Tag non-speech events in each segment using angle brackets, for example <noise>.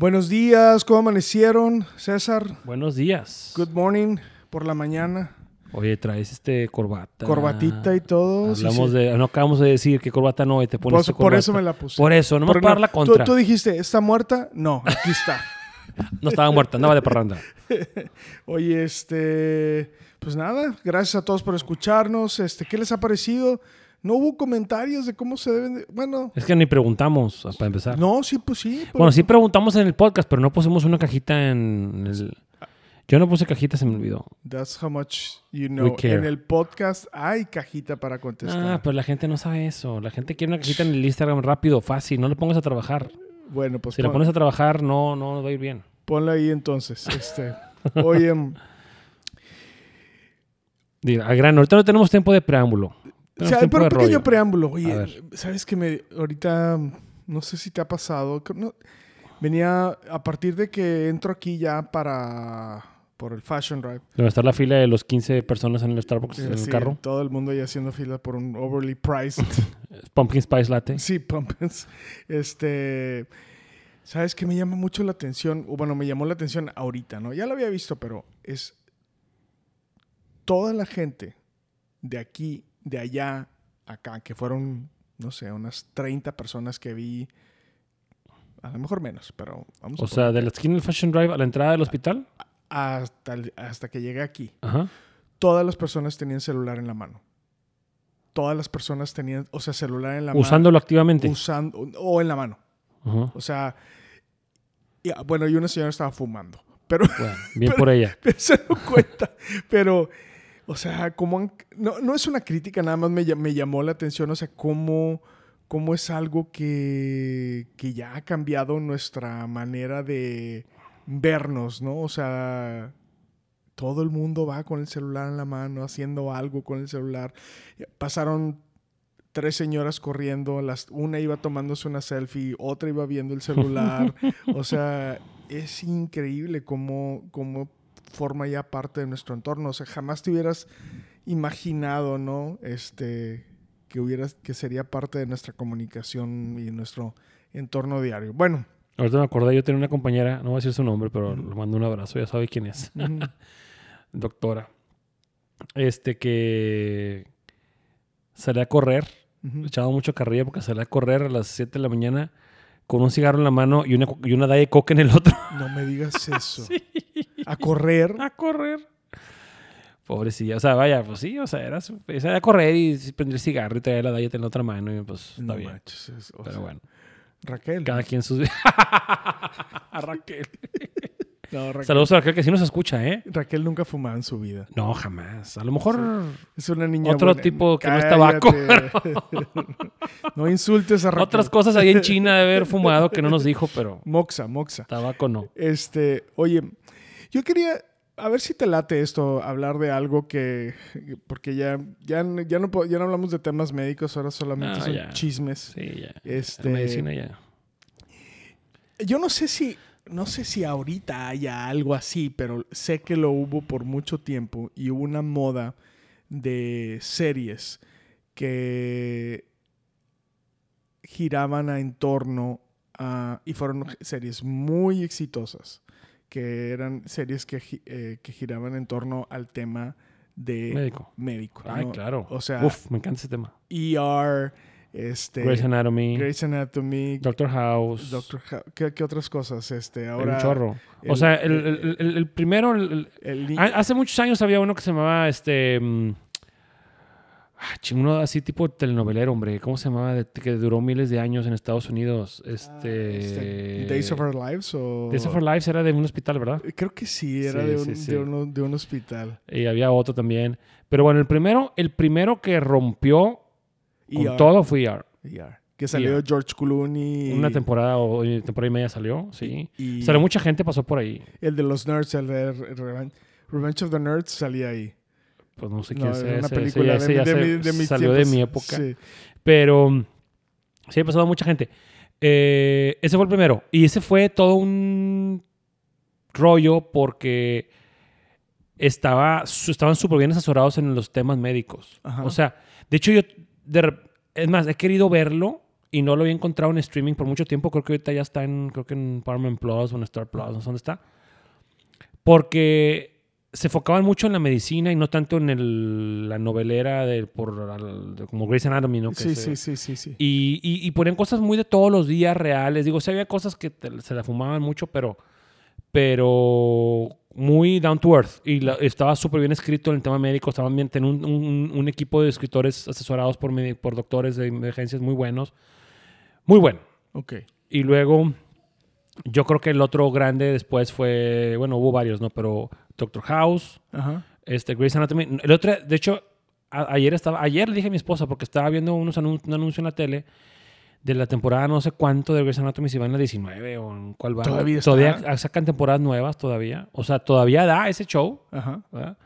Buenos días, ¿cómo amanecieron, César? Buenos días. Good morning, por la mañana. Oye, traes este corbata. Corbatita y todo. Hablamos sí. de, no acabamos de decir que corbata no, y te pones Por, tu por corbata. eso me la puse. Por eso, no me Por- para la tú- contra. Tú, dijiste, ¿está muerta? No, aquí está. <laughs> No estaba muerta, andaba de parranda. <laughs> Oye, este, pues nada, gracias a todos por escucharnos. Este, ¿qué les ha parecido? No hubo comentarios de cómo se deben de- Bueno, Es que ni preguntamos para empezar. no, sí, pues sí. Bueno, sí preguntamos en el podcast, pero no pusimos una cajita en el... Yo no puse cajita, se me olvidó. That's how much you know. En el podcast hay cajita para contestar. Ah, pero la gente no sabe eso. La gente quiere una cajita en el Instagram rápido, fácil. No lo pongas a trabajar. bueno, pues Si la pon- pones a trabajar, no, no va a ir bien. ponla ahí entonces. Este, <laughs> oye, al grano, ahorita no tenemos tiempo de preámbulo. O sea, pero un pequeño rollo. preámbulo. Oye. ¿sabes que me ahorita no sé si te ha pasado? no- venía a partir de que entro aquí ya para por el Fashion Drive. Debe estar la fila de los 15 personas en el Starbucks en el Sí, carro. Todo el mundo ya haciendo fila por un overly priced. <laughs> Pumpkin Spice Latte. sí, pumpkins. Este, ¿sabes qué me llama mucho la atención? O bueno, me llamó la atención ahorita, ¿no? Ya lo había visto, pero es toda la gente de aquí, de allá, acá, que fueron, no sé, unas 30 personas que vi. A lo mejor menos, pero vamos a O sea, de la esquina del Fashion Drive a la entrada del hospital. hasta, hasta que llegué aquí. Ajá. Todas las personas tenían celular en la mano. Todas las personas tenían, o sea, celular en la Usándolo activamente. mano. Usando, o en la mano. Ajá. O sea, y, ah, bueno, y una señora estaba fumando. Pero, Bueno, bien por <laughs> ella. <laughs> pero se dio cuenta. Pero, o sea, como han- no, no es una crítica, nada más me, me llamó la atención, o sea, cómo, cómo es algo que, que ya ha cambiado nuestra manera de vernos, ¿no? O sea, todo el mundo va con el celular en la mano, haciendo algo con el celular. Pasaron tres señoras corriendo, las, una iba tomándose una selfie, otra iba viendo el celular. <laughs> o sea, es increíble cómo, cómo forma ya parte de nuestro entorno. O sea, jamás te hubieras imaginado, ¿no? Este, que hubieras, que sería parte de nuestra comunicación y nuestro entorno diario. Bueno, Ahorita me acordé, yo tenía una compañera, no voy a decir su nombre, pero le mando un abrazo, ya sabe quién es. <laughs> Doctora. Este que salía a correr, ujú. echaba mucho carrilla porque salía a correr a las 7 de la mañana con un cigarro en la mano y una, y una Diet Coke en el otro. no me digas <laughs> eso. A correr. a correr. Pobrecilla. O sea, vaya, pues sí, o sea, era, su- salía a correr y prendía el cigarro y traía la Diet en la otra mano y pues está No bien. manches, es- o Pero sea, bueno, Raquel. cada quien sus... <laughs> a Raquel. <laughs> No, Raquel. Saludos a Raquel que sí nos escucha, ¿eh? Raquel nunca fumaba en su vida. No, jamás. A lo mejor Es una niña Otro buena. tipo que no es tabaco. <laughs> No insultes a Raquel. otras cosas ahí en China de haber fumado que no nos dijo, pero Moxa, moxa. tabaco no. Este, oye, yo quería, a ver si te late esto, hablar de algo que, porque ya, ya, ya, no, ya no hablamos de temas médicos, ahora solamente No, son ya. chismes. Sí, ya. Este- La medicina ya. Yo no sé si, no sé si ahorita haya algo así, pero sé que lo hubo por mucho tiempo y hubo una moda de series que giraban a en torno a, y fueron series muy exitosas, que eran series que, eh, que giraban en torno al tema de Médico. médico. Ay, ¿no? claro. O sea, Uf, me encanta ese tema. ER, este, Grey's Anatomy, Grey's Anatomy, Doctor House. Doctor House. ¿Qué, qué otras cosas? Este, ahora. un chorro. el- o sea, el, el- el- primero... hace muchos años había uno que se llamaba este... mm, ah, uno así tipo telenovelero, hombre. ¿Cómo se llamaba? Que duró miles de años en Estados Unidos. Este... este, Days of Our Lives o. Days of Our Lives era de un hospital, ¿verdad? Creo que sí, era Sí, de, un, sí, sí. De, uno- de un hospital. Y había otro también. Pero bueno, el primero, el primero que rompió con ER. todo fue ER. ER. Que salió Yeah. George Clooney. Una temporada o temporada y media salió, sí. Y Salió mucha gente, pasó por ahí. el de los nerds, el de Revenge of the Nerds, salía ahí. Pues no sé No, quién era sea. una ese- ese película ya- de, ese ya de mi- de salió de mi época. Sí. Pero sí ha pasado mucha gente. Eh, ese fue el primero. Y ese fue todo un rollo porque estaba, estaban súper bien asesorados en los temas médicos. Ajá. O sea, de hecho yo, de es más, he querido verlo y no lo había encontrado en streaming por mucho tiempo. Creo que ahorita ya está en, creo que en Paramount Plus o en Star Plus, no sé dónde está. Porque se enfocaban mucho en la medicina y no tanto en el- la novelera de, por, de- como Grey's Anatomy, ¿no? Que Sí, se- sí, sí, sí, sí. y, y, y ponían cosas muy de todos los días reales. Digo, sí había cosas que te- se la fumaban mucho, pero, pero muy down to earth. Y la- estaba súper bien escrito en el tema médico. Estaban bien, tenían un, un- un equipo de escritores asesorados por, por doctores de emergencias muy buenos. Muy bueno. Ok. Y luego, yo creo que el otro grande después fue, bueno, hubo varios, ¿no? Pero Doctor House, Ajá. este, Grey's Anatomy. El otro, de hecho, a- ayer estaba, ayer le dije a mi esposa porque estaba viendo unos anun- un anuncio en la tele de la temporada no sé cuánto de Grey's Anatomy, si va en la 19 o en cuál va. Todavía está. Todavía sacan temporadas nuevas todavía. O sea, todavía da ese show, Ajá. ¿verdad?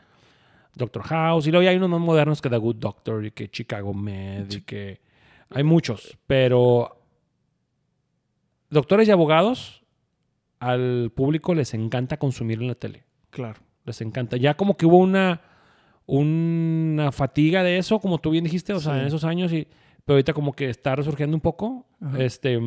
Doctor House. Y luego ya hay unos más modernos que The Good Doctor y que Chicago Med y que... Hay muchos, pero... Doctores y abogados, al público les encanta consumir en la tele Claro. les encanta. Ya como que hubo una, una fatiga de eso, como tú bien dijiste, o sea, en esos años, y, pero ahorita como que está resurgiendo un poco. Ajá. Este,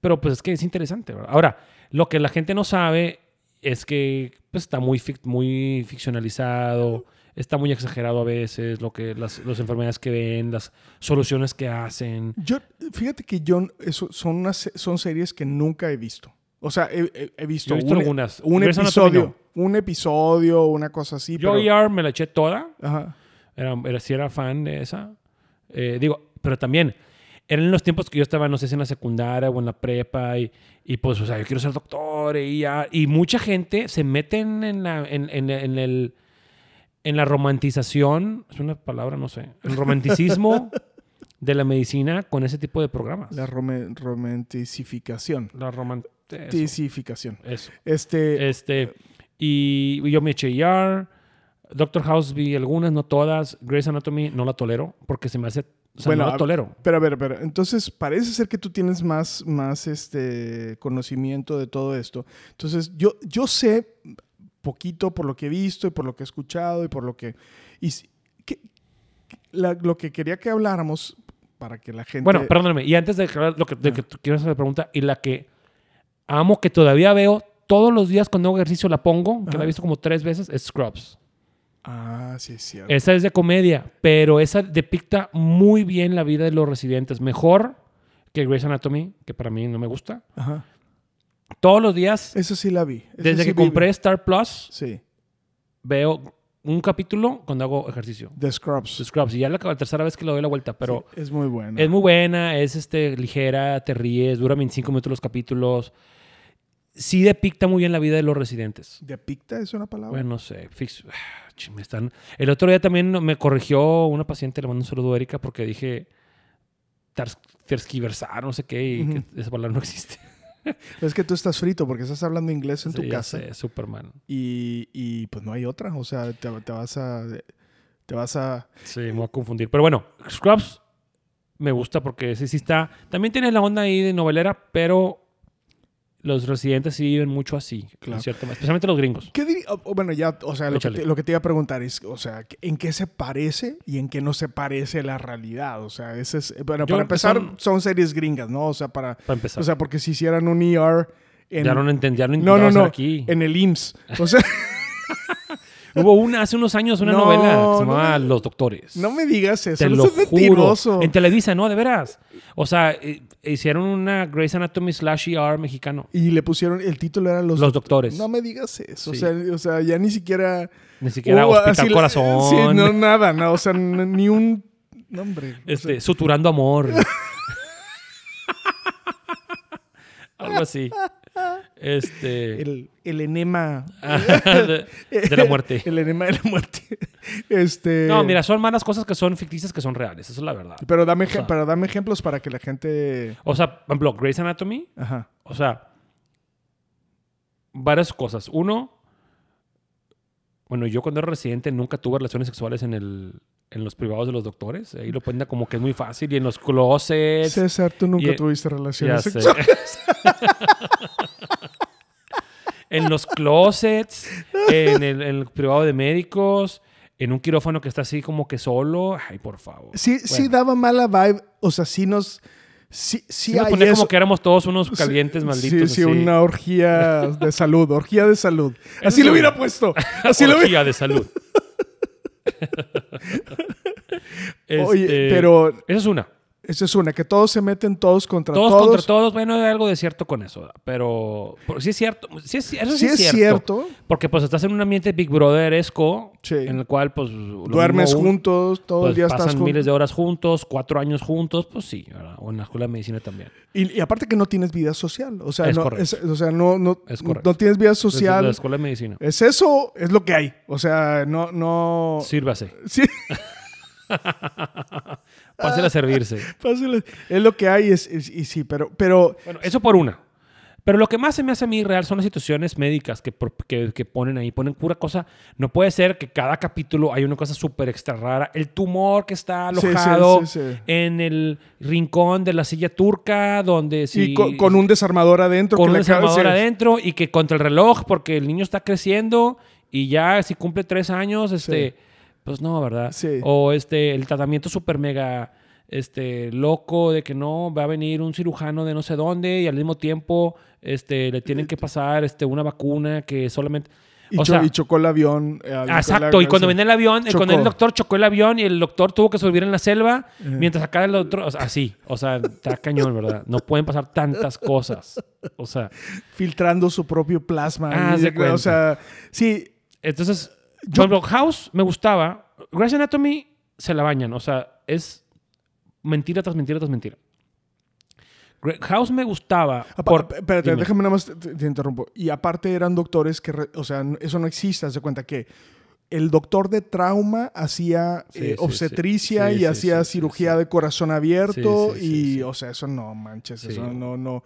pero pues es que es interesante. ¿verdad? Ahora, lo que la gente no sabe es que pues, está muy, fic- muy ficcionalizado, está muy exagerado a veces, lo que, las, las enfermedades que ven, las soluciones que hacen. Yo, fíjate que yo, eso, son, unas, son series que nunca he visto. O sea, he, he- visto, Yo he visto un, algunas. un Grey's Anatomy episodio, un episodio, una cosa así. Yo pero, ER me la eché toda. Ajá. Era, era, sí era fan de esa. Eh, digo, pero también eran los tiempos que yo estaba, no sé si en la secundaria o en la prepa y, y pues, o sea, yo quiero ser doctor y ya. Y mucha gente se mete en, la, en, en- en el, en la romantización, es una palabra, no sé, el romanticismo <laughs> de la medicina con ese tipo de programas. La rome- romanticificación. La roman- eso, Ticificación. eso. Este, Este, y yo me eché ER. Doctor House vi algunas, no todas. Grey's Anatomy no la tolero porque se me hace... O sea, Bueno, no la tolero. pero a ver, pero entonces parece ser que tú tienes más, más este conocimiento de todo esto. Entonces, yo, yo sé poquito por lo que he visto y por lo que he escuchado y por lo que... Y, si- que- la- lo que quería que habláramos para que la gente... Bueno, perdóname. Y antes de lo que, de que tú quiero hacer la pregunta, y la que amo, que todavía veo todos los días cuando hago ejercicio, la pongo, que la Ajá. he visto como tres veces, es Scrubs. Ah, sí, es cierto. Esa es de comedia, pero esa depicta muy bien la vida de los residentes. Mejor que Grey's Anatomy, que para mí no me gusta. Ajá. Todos los días, Eso sí la vi. Eso desde sí que vi- compré Star Plus, Sí, veo un capítulo cuando hago ejercicio. The Scrubs. de Scrubs. Y ya la, la tercera vez que le doy la vuelta, pero... Sí, es muy buena. Es muy buena, es este, ligera, te ríes, dura 25 minutos los capítulos. Sí depicta muy bien la vida de los residentes. ¿Depicta es una palabra? Bueno, no sé. fix- ah, me están... El otro día también me corrigió una paciente, le mando un saludo a Erika, porque dije tergiversar, no sé qué, y que esa palabra no existe. <laughs> Es que tú estás frito porque estás hablando inglés en Sí, tu casa. sé, Superman. Y, y, pues no hay otra. O sea, te, te vas a. Te vas a. Sí, me voy a confundir. Pero bueno, Scrubs me gusta porque sí, sí está... También tiene la onda ahí de novelera, pero los residentes sí viven mucho así, Claro. cierto- especialmente los gringos. ¿Qué diri- o- o bueno, ya, o sea, lo que, te, lo que te iba a preguntar es, o sea, ¿en qué se parece y en qué no se parece la realidad? O sea, ese es, bueno, Yo para empezar, son- son... series gringas, ¿no? O sea, para, Para empezar. o sea, porque si hicieran un ER en, ya no lo entendí, ya lo no, no, no, aquí. en el IMSS. O sea, <laughs> Hubo una hace unos años, una No, novela que se no llamaba me- Los Doctores. no me digas eso, Te lo juro. mentiroso. En Televisa, no, de veras. O sea, eh, hicieron una Grey's Anatomy slash ER mexicano. Y le pusieron, el título era Los, Los Doctores. No me digas eso. Sí. O, sea, o sea, ya ni siquiera. Ni siquiera hubo Hospital así Corazón. Sí, no, nada, no. O sea, ni un nombre. Este, sea, Suturando Amor. <laughs> Algo así. Este. el, el enema. de, de la muerte. <laughs> El enema de la muerte. Este, No, mira, son malas cosas que son ficticias que son reales. Eso es la verdad. Pero dame, sea- pero dame ejemplos para que la gente... O sea, por ejemplo, Grey's Anatomy. Ajá. O sea, varias cosas. Uno, bueno, yo cuando era residente nunca tuve relaciones sexuales en, el, en los privados de los doctores. Ahí lo ponen como que es muy fácil. Y en los closets. César, tú nunca y- tuviste relaciones sexuales. <laughs> <laughs> en los closets, <laughs> en el, en el privado de médicos, en un quirófano que está así como que solo. Ay, por favor. Sí, sí daba mala vibe. O sea, sí nos... Sí, sí, Sí me hay ponía eso. como que éramos todos unos Sí, calientes malditos. Sí, sí, así. una orgía de salud. Orgía de salud. <laughs> Así lo hubiera puesto. <laughs> Así lo hubiera... Orgía de salud. Oye, Este, pero Esa es una. Esa es una. Que todos se meten todos contra Todos, todos. contra todos. Bueno, hay algo de cierto con eso. ¿verdad? Pero, pero sí es cierto. Sí es, eso sí Sí es es cierto. cierto. Porque pues estás en un ambiente Big Brother-esco. Sí. En el cual pues... Duermes mismo un- juntos, todo pues, el día pasan estás miles de horas juntos, cuatro años juntos, pues sí, ¿verdad? o en la escuela de medicina también. Y, y aparte que no tienes vida social. O sea, Es no, correcto. es- o sea, no, no, Es no tienes vida Desde La social. escuela de medicina. Es eso, es lo que hay. O sea, no, no. Sírvase. Sí, <laughs> <laughs> Pásale a servirse. <laughs> fácil. Es lo que hay, es, es- y sí, pero, pero Bueno, eso por una. Pero lo que más se me hace a mí real son las situaciones médicas que, que, que ponen ahí. Ponen pura cosa. No puede ser que cada capítulo hay una cosa súper extra rara. El tumor que está Sí, sí, alojado sí, sí. en el rincón de la silla turca, donde sí, y con, con un desarmador adentro. con que un desarmador adentro y que contra el reloj porque el niño está creciendo y ya si cumple tres años, este, pues no, ¿verdad? Sí. O este, el tratamiento súper mega este, loco de que no va a venir un cirujano de no sé dónde y al mismo tiempo este, le tienen que pasar este, una vacuna que solamente... Y, o cho- sea, y chocó el avión. eh, Exacto, y cuando venía el avión, eh, cuando Chocó. el doctor chocó el avión y el doctor tuvo que subir en la selva, mientras acá el otro, o sea, así, o sea, está cañón, ¿verdad? No pueden pasar tantas cosas. O sea, Filtrando su propio plasma. Ah, y- o sea, sí, entonces, Yo- ejemplo, House me gustaba. Grey's Anatomy se la bañan, o sea, es mentira tras mentira tras mentira. House me gustaba. Apa- por- espérate, dime. déjame nada más, te, te interrumpo. Y aparte eran doctores que, re- o sea, eso no existe, haz de cuenta que el doctor de trauma hacía Sí, eh, sí, obstetricia Sí, y hacía cirugía de corazón abierto y, o sea, eso no manches, eso no, no.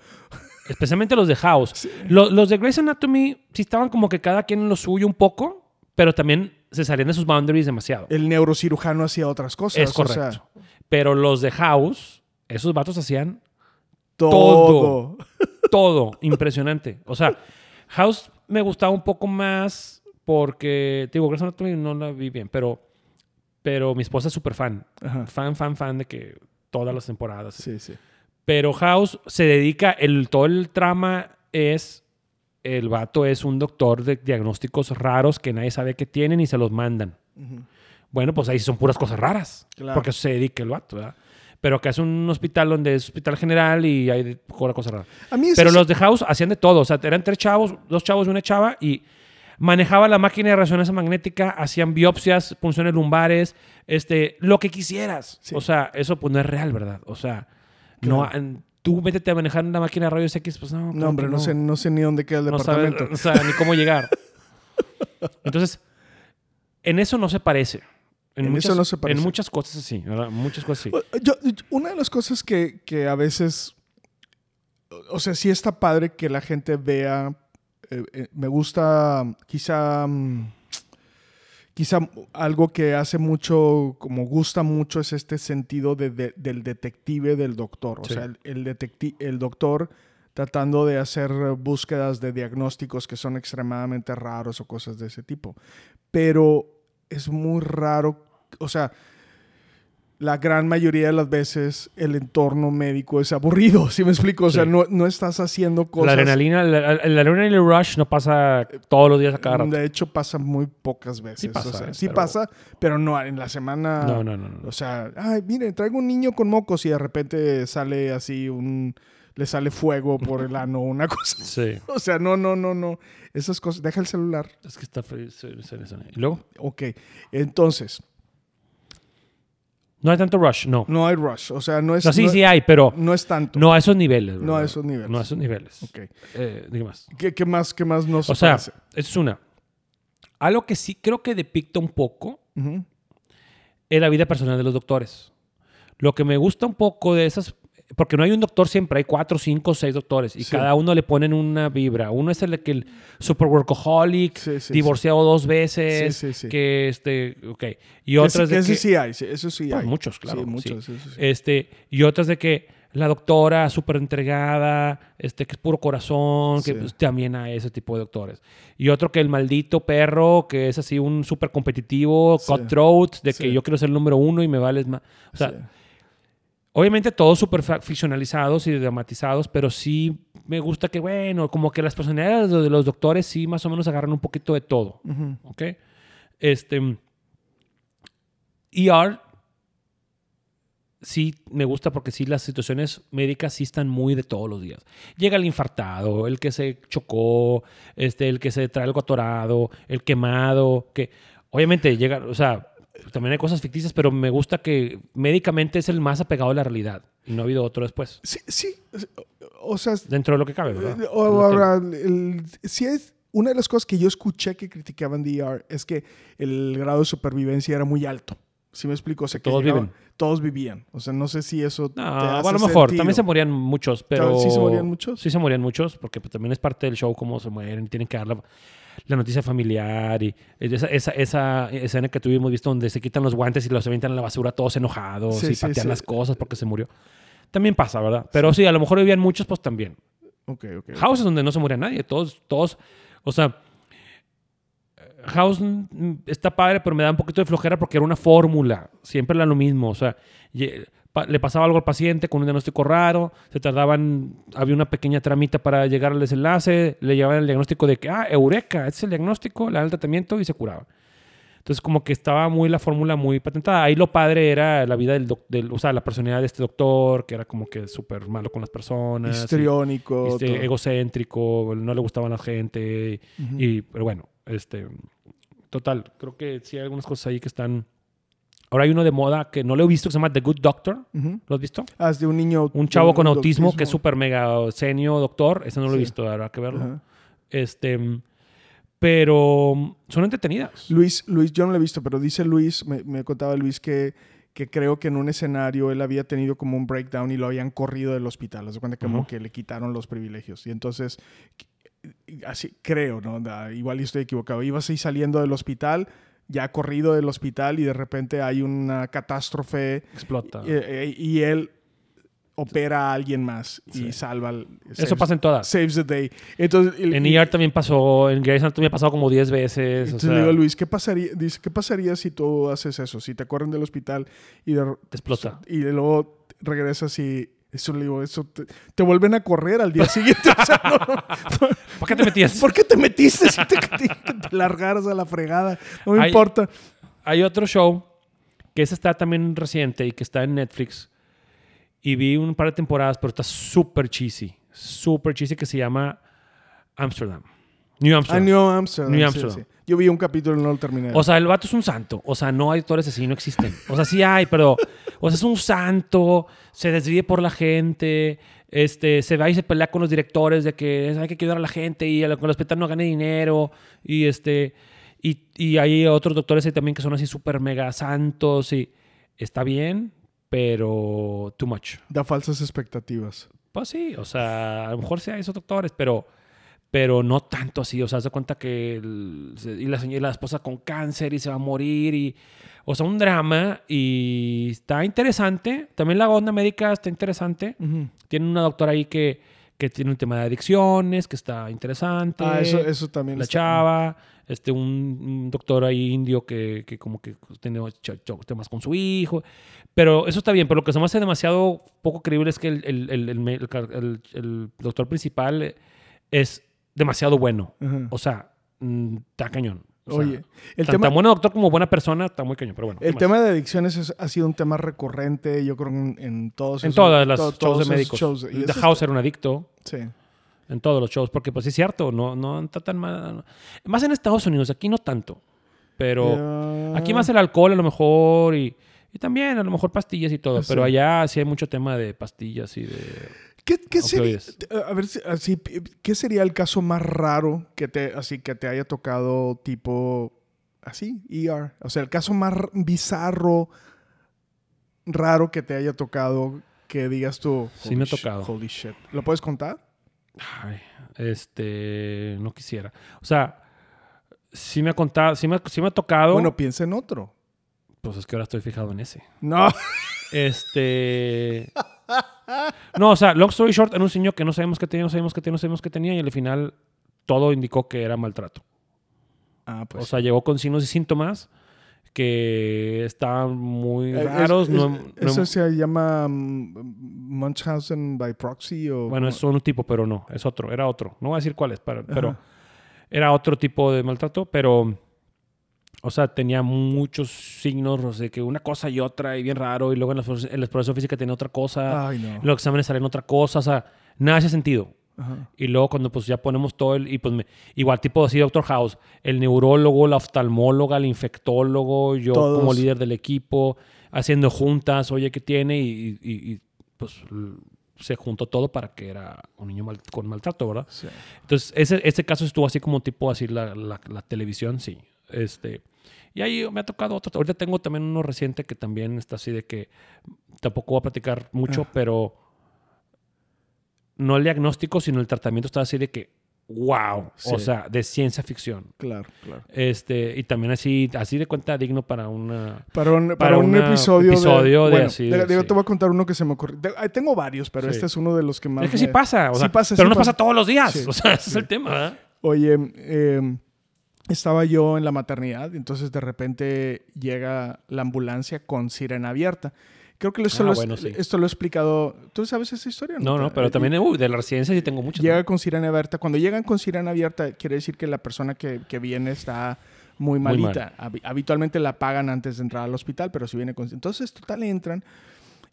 Especialmente los de House. <laughs> Lo- Los, de Grey's Anatomy sí estaban como que cada quien en lo suyo un poco, pero también se salían de sus boundaries demasiado. El neurocirujano hacía otras cosas. es o correcto. sea, pero los de House, esos vatos hacían todo. todo impresionante. O sea, House me gustaba un poco más porque, te digo, Grey's Anatomy no la vi bien, pero, pero mi esposa es súper fan. Ajá. Fan, fan, fan de que todas las temporadas. Sí, sí. Pero House se dedica, el, todo el trama es, el vato es un doctor de diagnósticos raros que nadie sabe que tienen y se los mandan. Bueno, pues ahí son puras cosas raras. Claro. Porque se dedica el vato, ¿verdad? Pero que es un hospital donde es hospital general y hay pura cosa rara. A mí Pero es- los de House hacían de todo. O sea, eran tres chavos, dos chavos y una chava y manejaba la máquina de resonancia magnética, hacían biopsias, punciones lumbares, este, lo que quisieras. Sí. O sea, eso pues no es real, ¿verdad? O sea, no, en- tú métete a manejar una máquina de rayos X, pues no. No, hombre, que no, sé, no sé ni dónde queda el no departamento. o sea, ni cómo llegar. <laughs> Entonces, en eso no se parece. En eso muchas, no se parece. En muchas cosas sí, ¿verdad? Muchas cosas sí. Yo- yo- una de las cosas que, que a veces, o sea, sí está padre que la gente vea, eh, eh, me gusta quizá, mm, quizá algo que hace mucho, como gusta mucho, es este sentido de- de- del detective del doctor. O Sí. sea, el, el, detecti- el doctor tratando de hacer búsquedas de diagnósticos que son extremadamente raros o cosas de ese tipo. Pero es muy raro, o sea, la gran mayoría de las veces el entorno médico es aburrido, <laughs> ¿sí me explico? O sea, Sí. no, no estás haciendo cosas... La adrenalina, la, la adrenalina y el rush no pasa todos los días a cada rato. De hecho, pasa muy pocas veces. Sí pasa, o sea, eh, sí pero- pasa, pero no en la semana. No, no, no, no. O sea, ay, mire, traigo un niño con mocos y de repente sale así un. Le sale fuego por el ano, <laughs> una cosa. Sí. O sea, no, no, no, no. Esas cosas. Deja el celular. Es que está frío. Y luego, Ok. Entonces, no hay tanto rush, no. no hay rush. O sea, no es. No, sí, no, sí hay, pero no es tanto. no a esos niveles. No a esos niveles. No a esos niveles. Ok. Eh, diga más. ¿Qué, qué más, qué más nos O sea, parece? es una. algo que sí creo que depicta un poco es la vida personal de los doctores. Lo que me gusta un poco de esas, porque no hay un doctor siempre, hay cuatro, cinco, seis doctores y Sí. cada uno le ponen una vibra. Uno es el que el super workaholic, Sí, sí, divorciado dos veces, que este, ok. Y otras de que ese que- sí hay, sí, eso sí Pues hay. muchos, claro. Muchos, eso sí. Este, y otras de que la doctora súper entregada, este, que es puro corazón, que pues, también hay ese tipo de doctores. Y otro que el maldito perro, que es así un súper competitivo, cutthroat, de que yo quiero ser el número uno y me vales más. O sea. Obviamente todos súper ficcionalizados y dramatizados, pero sí me gusta que, bueno, como que las personalidades de los doctores sí más o menos agarran un poquito de todo. Ujú. ¿Ok? Este. ER. Sí, me gusta porque sí, las situaciones médicas sí están muy de todos los días. Llega el infartado, el que se chocó, este, el que se trae algo atorado, el quemado, que obviamente llega, o sea, también hay cosas ficticias, pero me gusta que médicamente es el más apegado a la realidad y no ha habido otro después. Sí, sí, o sea, Dentro de lo que cabe, ¿verdad? Eh, o- ahora, el- sí es una de las cosas que yo escuché que criticaban de ER es que el grado de supervivencia era muy alto. ¿Sí me explico? O sea, que Todos llegaban- viven. Todos vivían. O sea, no sé si eso te No, hace a lo mejor. sentido. También se morían muchos, pero... ¿Sí se morían muchos? Sí se morían muchos, porque pues, también es parte del show cómo se mueren. Tienen que dar la, la noticia familiar y esa, esa, esa escena que tuvimos visto donde se quitan los guantes y los avientan a la basura todos enojados Sí, y sí, patean sí. las cosas porque se murió. También pasa, ¿verdad? Pero sí, a lo mejor vivían muchos, pues también. Ok, ok. House es donde no se muere nadie. Todos, todos, o sea, House está padre, pero me da un poquito de flojera porque era una fórmula. Siempre era lo mismo. O sea, pa- le pasaba algo al paciente con un diagnóstico raro, se tardaban, había una pequeña tramita para llegar al desenlace, le llevaban el diagnóstico de que, ah, eureka, ese es el diagnóstico, le dan el tratamiento y se curaba. Entonces, como que estaba muy la fórmula muy patentada. Ahí lo padre era la vida del, del o sea, la personalidad de este doctor, que era como que súper malo con las personas. y- Histriónico. este, todo. egocéntrico, no le gustaba a la gente. Y, pero bueno, este, total, creo que sí hay algunas cosas ahí que están. Ahora hay uno de moda que no lo he visto que se llama The Good Doctor. Ujú. ¿Lo has visto? Ah, es de un niño. Un chavo con autismo que es súper mega senio doctor. Ese no lo he visto, habrá que verlo. Ajá. Este, pero son entretenidas. Luis, Luis, yo no lo he visto, pero dice Luis, me, me contaba Luis que, que creo que en un escenario él había tenido como un breakdown y lo habían corrido del hospital. Haz de cuenta que como que le quitaron los privilegios. Y entonces, así creo, ¿no? Da- igual estoy equivocado. Iba así saliendo del hospital, ya corrido del hospital y de repente hay una catástrofe Explota. y, eh, y él opera a alguien más y Sí. salva. el- Eso saves- pasa en todas. Saves the day. Entonces, el- En ER también pasó, en Grey's Anatomy ha pasado como 10 veces. o entonces sea, le digo a Luis, ¿qué pasaría? Dice, ¿qué pasaría si tú haces eso? Si te corren del hospital y, de, te explota. y de luego regresas y eso le digo, eso te, te vuelven a correr al día siguiente. <laughs> O sea, no, no, ¿Por qué te metías? ¿Por qué te metiste si te, <laughs> que te largaras a la fregada? No me Hay- importa. Hay otro show que ese está también reciente y que está en Netflix. Y vi un par de temporadas, pero está súper cheesy. Súper cheesy que se llama Amsterdam. New Ah, Amsterdam. New Amsterdam. New sí, Amsterdam. sí. Yo vi un capítulo y no lo terminé. O sea, el vato es un santo. O sea, no hay actores así, no existen. O sea, sí hay, pero... O sea, es un santo, se desvive por la gente, este, se va y se pelea con los directores de que hay que ayudar a la gente y el, el hospital no gane dinero. Y este... Y, y hay otros doctores ahí también que son así súper mega santos y... Está bien, pero too much. da falsas expectativas. Pues sí, o sea, a lo mejor sí hay esos doctores, pero, pero no tanto así. O sea, se cuenta que el- y la señora, la esposa con cáncer y se va a morir y, o sea, un drama y está interesante. También la onda médica está interesante. Ujú. Tiene una doctora ahí que, que tiene un tema de adicciones, que está interesante. Ah, eso, eso también la está- chava, este, un, un doctor ahí indio que, que como que tiene temas con su hijo. Pero eso está bien, pero lo que se me hace demasiado poco creíble es que el, el- el- doctor principal es demasiado bueno. Ajá. O sea, mm, está cañón. O sea, Oye, el tan, tema, tan bueno doctor como buena persona, está muy cañón. Pero bueno, ¿qué el tema de adicciones es- ha sido un tema recurrente, yo creo, en, en todos en esos- todas las to- shows de médicos. shows. Y The House era un adicto. Sí. En todos los shows, porque pues sí es cierto, no, no está tan mal. Más en Estados Unidos, aquí no tanto. Pero Ya. aquí más el alcohol a lo mejor y, y también a lo mejor pastillas y todo. Sí. Pero allá sí hay mucho tema de pastillas y de... ¿Qué, qué sería, a ver, así, ¿qué sería el caso más raro que te, así, que te haya tocado tipo así, ER? O sea, el caso más bizarro, raro que te haya tocado que digas tú. Sí me ha "Holy sh- tocado". Holy shit. ¿Lo puedes contar? Ay, este, no quisiera. O sea, sí me ha contado, sí me, sí me ha tocado. Bueno, piensa en otro. pues es que ahora estoy fijado en ese. No. Este. <laughs> No, o sea, long story short, era un señor que no sabemos qué tenía, no sabemos qué tenía, no sabemos qué tenía, y al final todo indicó que era maltrato. Ah, pues. o sea, llegó con signos y síntomas que estaban muy Eh, es- raros. es- no- no- ¿Eso se llama mm, Munchausen by proxy? O bueno, es un tipo, pero no, es otro, era otro. No voy a decir cuál es, pero, pero Ajá. era otro tipo de maltrato, pero. O sea, tenía muchos signos, o sea, que una cosa y otra, y bien raro, y luego en la, en la exploración física tenía otra cosa, Ay, no. los exámenes salían otra cosa, o sea, nada hace sentido. Ajá. Y luego cuando pues ya ponemos todo el... Y pues me- igual tipo así Doctor House, el neurólogo, la oftalmóloga, el infectólogo, yo Todos. como líder del equipo, haciendo juntas, oye, ¿qué tiene? Y, y- y, pues se juntó todo para que era un niño mal- con maltrato, ¿verdad? Sí. Entonces, ese, ese caso estuvo así como tipo así la, la- la televisión, sí. Este, y ahí me ha tocado otro. Ahorita tengo también uno reciente que también está así de que tampoco voy a platicar mucho, Ah. pero no el diagnóstico, sino el tratamiento está así de que, wow, Sí. o sea, de ciencia ficción. Claro, claro. Este, y también así, así de cuenta digno para una... Para un, para Para un episodio, episodio de bueno, así, de- de- digo, sí. te voy a contar uno que se me ocurrió. Tengo varios, pero Sí. este es uno de los que más. Es que sí me- pasa, o sí sea, pasa, pero no pasa todos los días. O sea, ese es el tema. Oye, eh, estaba yo en la maternidad entonces de repente llega la ambulancia con sirena abierta. Creo que esto, Ah, lo, bueno, sí. esto lo he explicado. ¿Tú sabes esa historia? No, no, Te- pero eh, también de la residencia sí tengo muchos. Llega con sirena abierta. Cuando llegan con sirena abierta, quiere decir que la persona que, que viene está muy Muy malita. Habi- Habitualmente la pagan antes de entrar al hospital, pero si viene con... Entonces, total, entran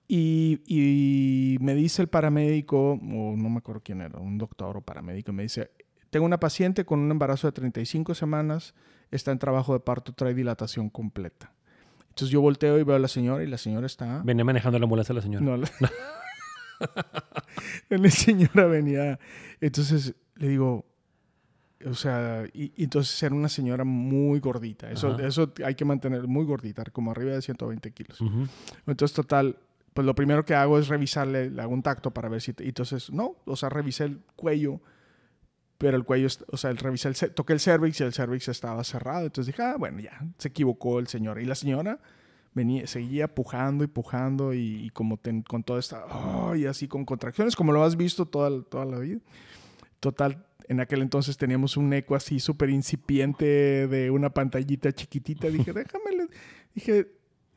y, y me dice el paramédico, o no me acuerdo quién era, un doctor o paramédico, me dice, tengo una paciente con un embarazo de 35 semanas, está en trabajo de parto, trae dilatación completa. Entonces yo volteo y veo a la señora y la señora está... Venía manejando la ambulancia la señora. No, la, <laughs> la señora venía. Entonces le digo, o sea, y, y entonces era una señora muy gordita. Eso, Ajá. eso hay que mantener muy gordita, como arriba de 120 kilos. Ujú. Entonces, total, pues lo primero que hago es revisarle, le hago un tacto para ver si. te- y entonces, no, o sea, revisé el cuello. Pero el cuello, o sea, el revisé el, toqué el cervix y el cervix estaba cerrado. Entonces dije, ah, bueno, ya, se equivocó el señor. Y la señora venía, seguía pujando y pujando y, y como ten- con toda esta, oh, y así con contracciones, como lo has visto toda, toda la vida. Total, en aquel entonces teníamos un eco así súper incipiente de una pantallita chiquitita. Dije, <laughs> déjame, le-". dije,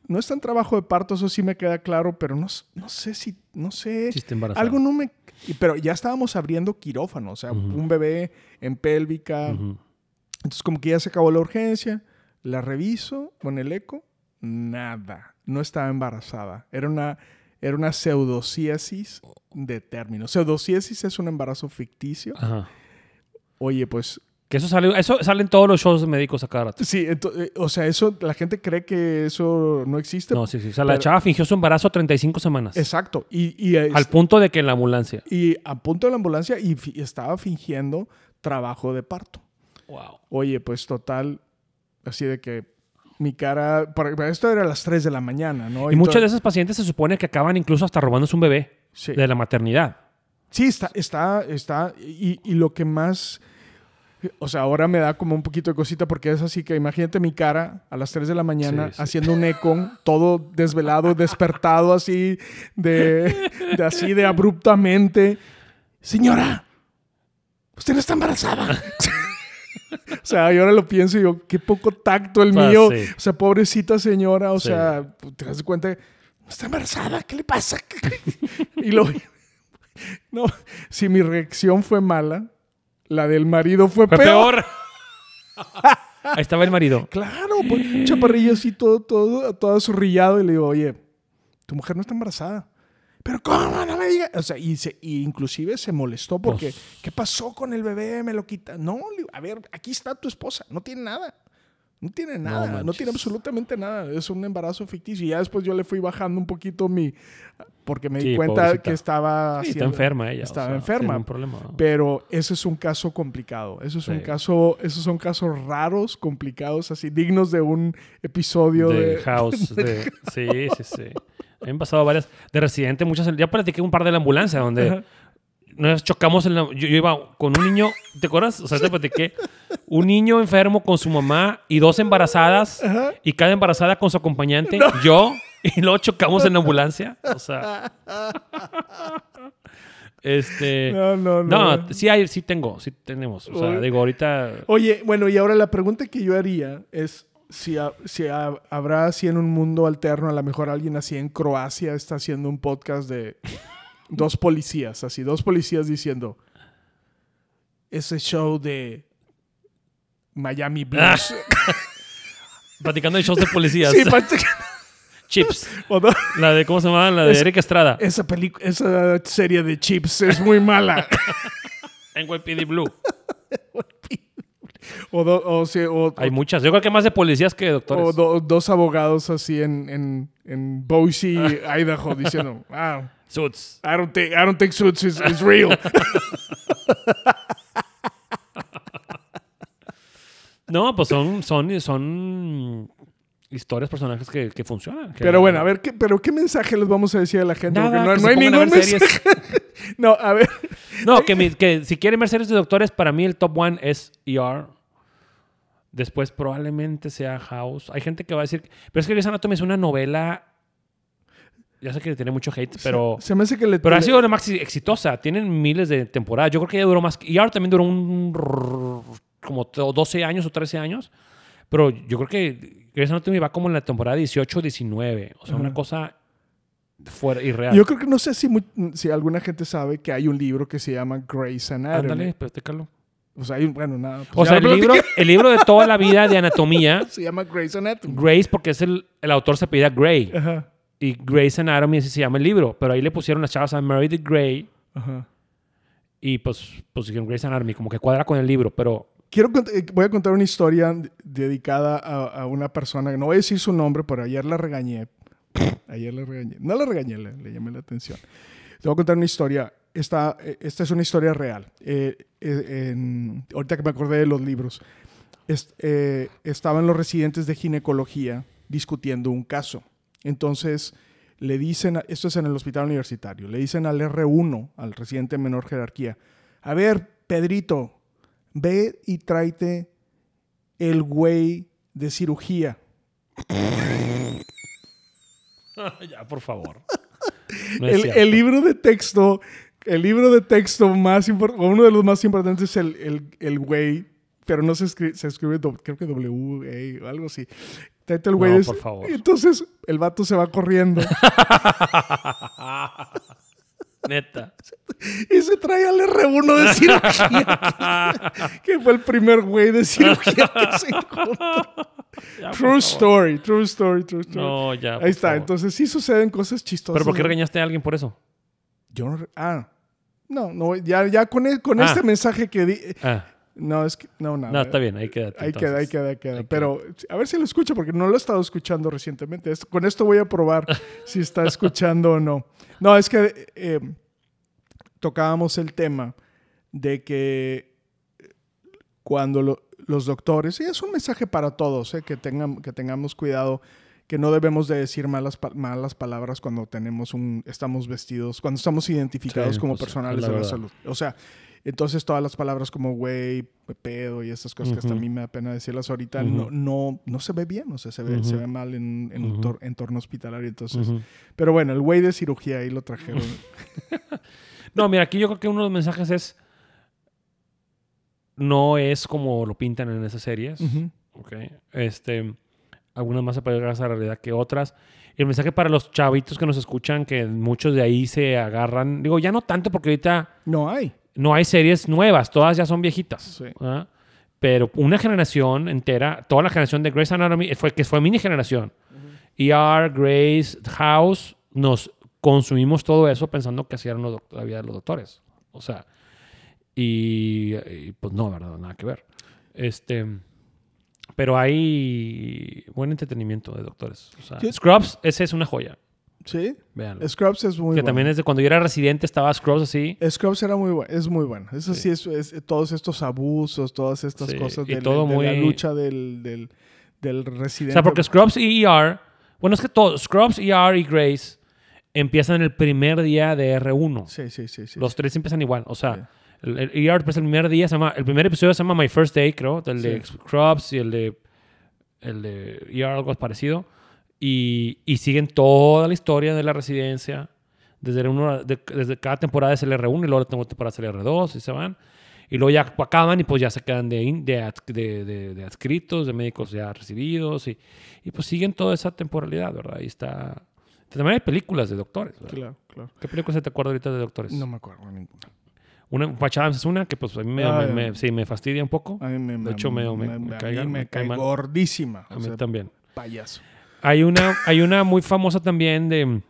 no es tan trabajo de parto, eso sí me queda claro, pero no, no sé si, no sé. Algo no me... Pero ya estábamos abriendo quirófano, o sea, un bebé en pélvica. Entonces como que ya se acabó la urgencia, la reviso con el eco, nada, no estaba embarazada. Era una, era una pseudociesis de término. Pseudociesis es un embarazo ficticio. Ajá. Oye, pues Que eso sale, eso sale en todos los shows médicos a cada rato. sí, eh, o sea, eso, la gente cree que eso no existe. No, sí, sí. O sea, la Pero- chava fingió su embarazo 35 semanas. Exacto. Y, y, es- Al punto de que en la ambulancia. y a punto de la ambulancia y estaba fingiendo trabajo de parto. Wow. Oye, pues total, así de que mi cara, pero esto era a las 3 de la mañana, ¿no? Y muchos de to- esos pacientes se supone que acaban incluso hasta robándose un bebé Sí, de la maternidad. Sí, está, está, está, y, y lo que más, o sea, ahora me da como un poquito de cosita porque es así que imagínate mi cara a las 3 de la mañana Sí, sí. haciendo un eco, todo desvelado, despertado así, de, de así de abruptamente. Señora, usted no está embarazada. o sea, y ahora lo pienso y digo, qué poco tacto el Pues, mío. sí. O sea, pobrecita señora, o sea, te das cuenta, no está embarazada, ¿qué le pasa? <laughs> y lo <laughs> no, si mi reacción fue mala, la del marido fue, Fue peor. peor. Ahí estaba el marido. Claro, pues, un chaparrillo así todo, todo, todo azorrillado y le digo, oye, tu mujer no está embarazada. Pero ¿cómo? No me digas. O sea, y, se, y inclusive se molestó porque, Pues- ¿qué pasó con el bebé? Me lo quita. No, a ver, aquí está tu esposa, no tiene nada. No tiene nada, no, manches. tiene absolutamente nada. Es un embarazo ficticio. Y ya después yo le fui bajando un poquito mi... Porque me di cuenta pobrecita. que estaba... Sí, está enferma ella. o Estaba sea, enferma. un problema. ¿no? Pero ese es un caso complicado. Eso es un caso... Esos son casos raros, complicados, así, dignos de un episodio de... de <laughs> House. <laughs> de- sí, sí, sí. Me han pasado varias. De residente, muchas. Ya platiqué un par de la ambulancia donde Ajá. Nos chocamos en la. Yo, yo iba con un niño. ¿Te acuerdas? O sea, te platiqué. Un niño enfermo con su mamá y dos embarazadas. Ajá. Y cada embarazada con su acompañante. Yo. Y luego chocamos en la ambulancia. O sea. Este. No, no, no. No, sí hay, sí tengo, sí tenemos. O sea, Oye. digo, ahorita. Oye, bueno, y ahora la pregunta que yo haría es si, si ha- habrá así en un mundo alterno, a lo mejor alguien así en Croacia está haciendo un podcast de dos policías, así, dos policías diciendo, ese show de Miami Blues. <laughs> Platicando de shows de policías. sí, Chips. <laughs> no, La de, ¿cómo se llama? La de Es- Eric Estrada. esa, esa serie de chips es muy mala. <laughs> NYPD Blue. O, do- o, o- Hay muchas. Yo creo que más de policías que de doctores. o do- dos abogados así en, en, en Boise, <laughs> Idaho, diciendo, wow. Suits. I don't think I don't think Suits is, is real. <laughs> No, pues son, son, son historias, personajes que, que funcionan. que- pero bueno, a ver, ¿qué, pero ¿qué mensaje les vamos a decir a la gente? Nada, Porque no, no hay ningún mensaje. No, a ver. No, que, mi- que si quieren ver series de doctores, para mí el top one es ER. Después probablemente sea House. Hay gente que va a decir... Pero es que Grey's Anatomy es una novela... Ya sé que tiene mucho hate, pero... Se me hace que le. Pero ha le- sido la más exitosa. Tienen miles de temporadas. Yo creo que ella duró más. ER también duró un... como 12 años o 13 años. Pero yo creo que Grey's Anatomy va como en la temporada 18 o 19. O sea, una cosa fuera irreal. Yo creo que no sé si, mu- si alguna gente sabe que hay un libro que se llama Grey's Anatomy. Ándale, platícalo. O sea, hay un, bueno, nada. pues O sea, el libro, el libro de toda la vida de anatomía, <laughs> se llama Grey's Anatomy. Grace, porque es el, el autor se pedía Gray. Ajá. Y Grey's Anatomy así se llama el libro. Pero ahí le pusieron las chavas a Meredith Grey. Ajá. Y pues, pues dijeron Grey's Anatomy, como que cuadra con el libro. Pero Quiero eh, voy a contar una historia dedicada a, a una persona, no voy a decir su nombre, pero ayer la regañé. Ayer la regañé. No la regañé, le, le llamé la atención. Te voy a contar una historia. Esta, esta es una historia real. Eh, eh, en- ahorita que me acordé de los libros. Eh, estaban los residentes de ginecología discutiendo un caso. Entonces le dicen, esto es en el hospital universitario, le dicen al R1, al residente de menor jerarquía, a ver, Pedrito, ve y tráete el güey de cirugía. <laughs> ya, por favor. No es El, libro de texto, el libro de texto más importante, uno de los más importantes es el, el, el güey, pero no se escribe, se escribe, creo que W, o algo así. Tráete el güey No, de- por favor. Entonces el vato se va corriendo <laughs> Neta. y se trae al R1 de cirugía, <laughs> que fue el primer güey de cirugía que se <laughs> encontró. Ya, True story, true story, true story. No, ya. Ahí está, favor. entonces sí suceden cosas chistosas. ¿Pero por qué regañaste a alguien por eso? Yo no... Ah, no, no, ya, ya con, e- con Ah. este mensaje que di... Ah, No, es que... No, nada. no, está bien, ahí quédate. Ahí queda, ahí queda, ahí queda. Pero a ver si lo escucha, porque no lo he estado escuchando recientemente. Esto- con esto voy a probar <laughs> si está escuchando o no. No, es que eh, tocábamos el tema de que cuando lo- los doctores, y es un mensaje para todos, eh, que, tengan, que tengamos cuidado, que no debemos de decir malas, malas palabras cuando tenemos un, estamos vestidos, cuando estamos identificados Sí, como pues, es personales de la salud. O sea, entonces todas las palabras como güey, pedo y estas cosas que hasta a mí me da pena decirlas ahorita, no, no, no se ve bien, o sea, se ve, se ve mal en, en tor- entorno hospitalario. Entonces, pero bueno, el güey de cirugía ahí lo trajeron. <laughs> No, mira, aquí yo creo que uno de los mensajes es. No es como lo pintan en esas series. Ujú. ¿ok? Este, algunas más se pueden llegar a esa realidad que otras. El mensaje para los chavitos que nos escuchan, que muchos de ahí se agarran. Digo, ya no tanto porque ahorita No hay. No hay series nuevas, todas ya son viejitas. Sí. ¿verdad? Pero una generación entera, toda la generación de Grey's Anatomy, fue, que fue mini generación. ER, Grace, House, nos consumimos todo eso pensando que así doc- la vida de los doctores. O sea, y, y, pues no, ¿verdad? Nada que ver. Este, Pero hay buen entretenimiento de doctores. O sea, Sí. Scrubs, ese es una joya. ¿Sí? Véanlo. Scrubs es muy que bueno. también es de cuando yo era residente, estaba Scrubs así. Scrubs era muy bueno, es muy bueno. Eso sí, Sí. es, es- todos estos abusos, todas estas Sí, cosas y de, todo de la muy- lucha del, del, del O residente. sea, porque Scrubs y ER, bueno, es que todo, Scrubs, ER y Grace empiezan el primer día de R1. Sí, sí, sí. sí. Los tres empiezan igual. O sea, el, el ER empieza el primer día, se llama, el primer episodio se llama My First Day, creo, el de. Scrubs y el de, el de ER, algo parecido. Y, y siguen toda la historia de la residencia. Desde, uno, de- desde cada temporada es el R1 y luego la temporada es el R2 y se van. Y luego ya acaban y pues ya se quedan de, in- de, de, de- adscritos, de médicos ya recibidos. Y, y pues siguen toda esa temporalidad, ¿verdad? Ahí está. También hay películas de doctores. ¿verdad? Claro, claro. ¿Qué película se te acuerda ahorita de doctores? No me acuerdo ninguna. Una, Patch Adams es una que pues a mí me, Ah, me- me- sí, me fastidia un poco. A mí me, De hecho, me- me- me cae- cae gordísima. A o mí sea, también. payaso. Hay una, hay una muy famosa también de...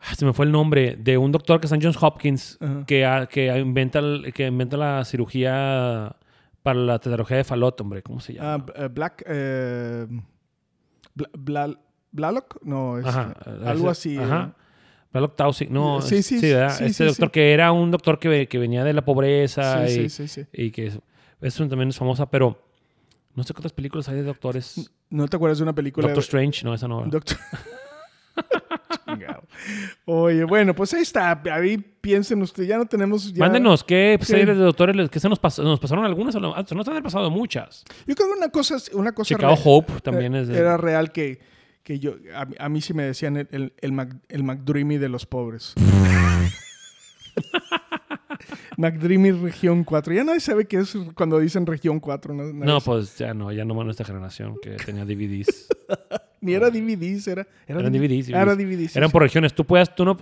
ah, Se me fue el nombre. De un doctor que está en Johns Hopkins que, ha- que inventa, el- que inventa la cirugía para la tetralogía de Falot, hombre. ¿Cómo se llama? Eh, Black. Eh, Bla- Bla- ¿Blalock? No, es Ajá. algo así. Ajá. eh. Blalock Taussig. No, Sí, es- sí, ¿verdad? sí, Este sí, doctor sí. que era un doctor que, que venía de la pobreza Sí, y, sí, sí, sí. y que es, eso también es famosa, pero no sé cuántas películas hay de doctores. ¿No te acuerdas de una película? Doctor Strange, no, esa no. Doctor. <laughs> Oye, bueno, pues ahí está. Ahí piensen ustedes. Ya no tenemos. ya- Mándenos, ¿qué Sí. series de doctores que se nos, pas- nos pasaron algunas? o no? Ah, Nos han pasado muchas. Yo creo que una cosa, una cosa Chicago real- Hope también eh, es de... era real que, que yo a, mí- a mí sí me decían el, el, el, Mac- el McDreamy de los pobres. <laughs> McDreamy región 4. Ya nadie sabe qué es cuando dicen región 4. ¿no? Pues ya no, ya no más nuestra generación que tenía DVDs. Ni era DVDs, era. Era Eran DVDs. Era DVDs. Sí, Eran sí. por regiones. Tú puedes, tú no...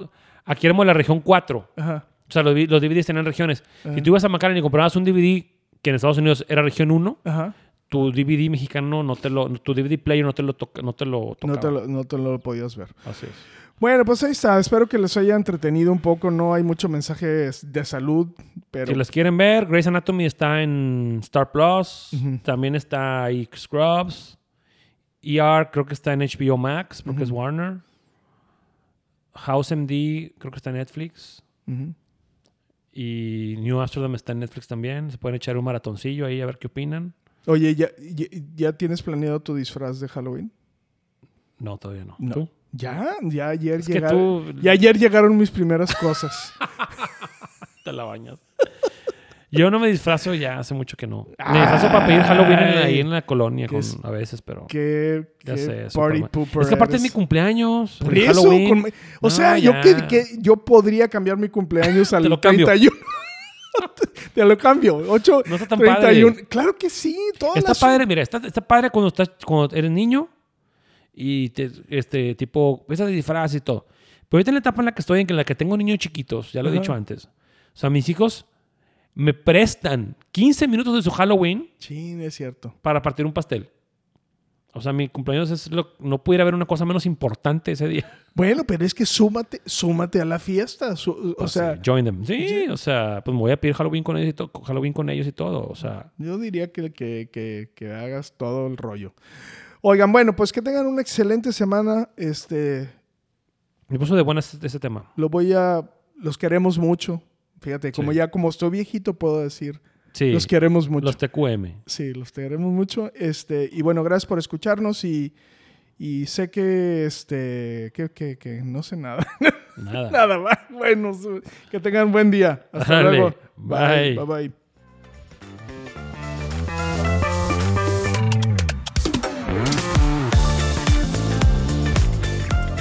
Aquí éramos la región 4. Ajá. O sea, los, los DVDs tenían regiones. Ajá. Si tú ibas a McAllen y comprabas un DVD que en Estados Unidos era región 1, Ajá. tu DVD mexicano no te lo... Tu DVD player no te lo, toca, no te lo tocaba. No te, lo, no te lo podías ver. Así es. Bueno, pues ahí está. Espero que les haya entretenido un poco. No hay mucho mensaje de salud, pero Si las quieren ver, Grey's Anatomy está en Star Plus. También está ahí Scrubs. ER creo que está en HBO Max porque es Ujú. Warner. House MD creo que está en Netflix. Y New Amsterdam está en Netflix también. Se pueden echar un maratoncillo ahí a ver qué opinan. Oye, ¿ya, ya, ya tienes planeado tu disfraz de Halloween? No, todavía no. No. ¿Tú? Ya, ya ayer Es llegaron. tú Ya ayer llegaron mis primeras cosas. <laughs> te la bañas. Yo no me disfrazo ya hace mucho que no. Me disfrazo para pedir Halloween en- ahí en la colonia Qué con- es- a veces, pero... Qué, Ya qué sé, party pooper Es que aparte es mi cumpleaños. Por eso, con- o No, sea, yo que, que yo podría cambiar mi cumpleaños <laughs> al Te lo cambio. 31. <laughs> Te lo cambio. 8, No está tan 31. padre. Claro que sí. Todas Está las- padre, mira, está, está padre cuando estás, cuando eres niño y te, este tipo, ves de disfraz y todo. Pero ahorita en la etapa en la que estoy, en la que tengo niños chiquitos, ya lo he dicho antes. O sea, mis hijos me prestan 15 minutos de su Halloween Sí, es cierto. para partir un pastel. O sea, mi cumpleaños es lo, no pudiera haber una cosa menos importante ese día. <laughs> Bueno, pero es que súmate, súmate a la fiesta. su- o Pues, sea, sí, join them. Sí, o sea, pues me voy a pedir Halloween con ellos y todo, Halloween con ellos y todo. O sea, yo diría que, que, que, que hagas todo el rollo. Oigan, bueno, pues que tengan una excelente semana. Este, me puso de buenas ese tema. lo voy a, los queremos mucho. Fíjate, como Sí. ya como estoy viejito puedo decir, Sí, los queremos mucho. los TQM. Sí, los queremos mucho. Este, y bueno, gracias por escucharnos y, y sé que este que, que, que no sé nada. <laughs> Nada. nada más. Bueno, que tengan buen día. Hasta Dale, luego. bye. Bye bye.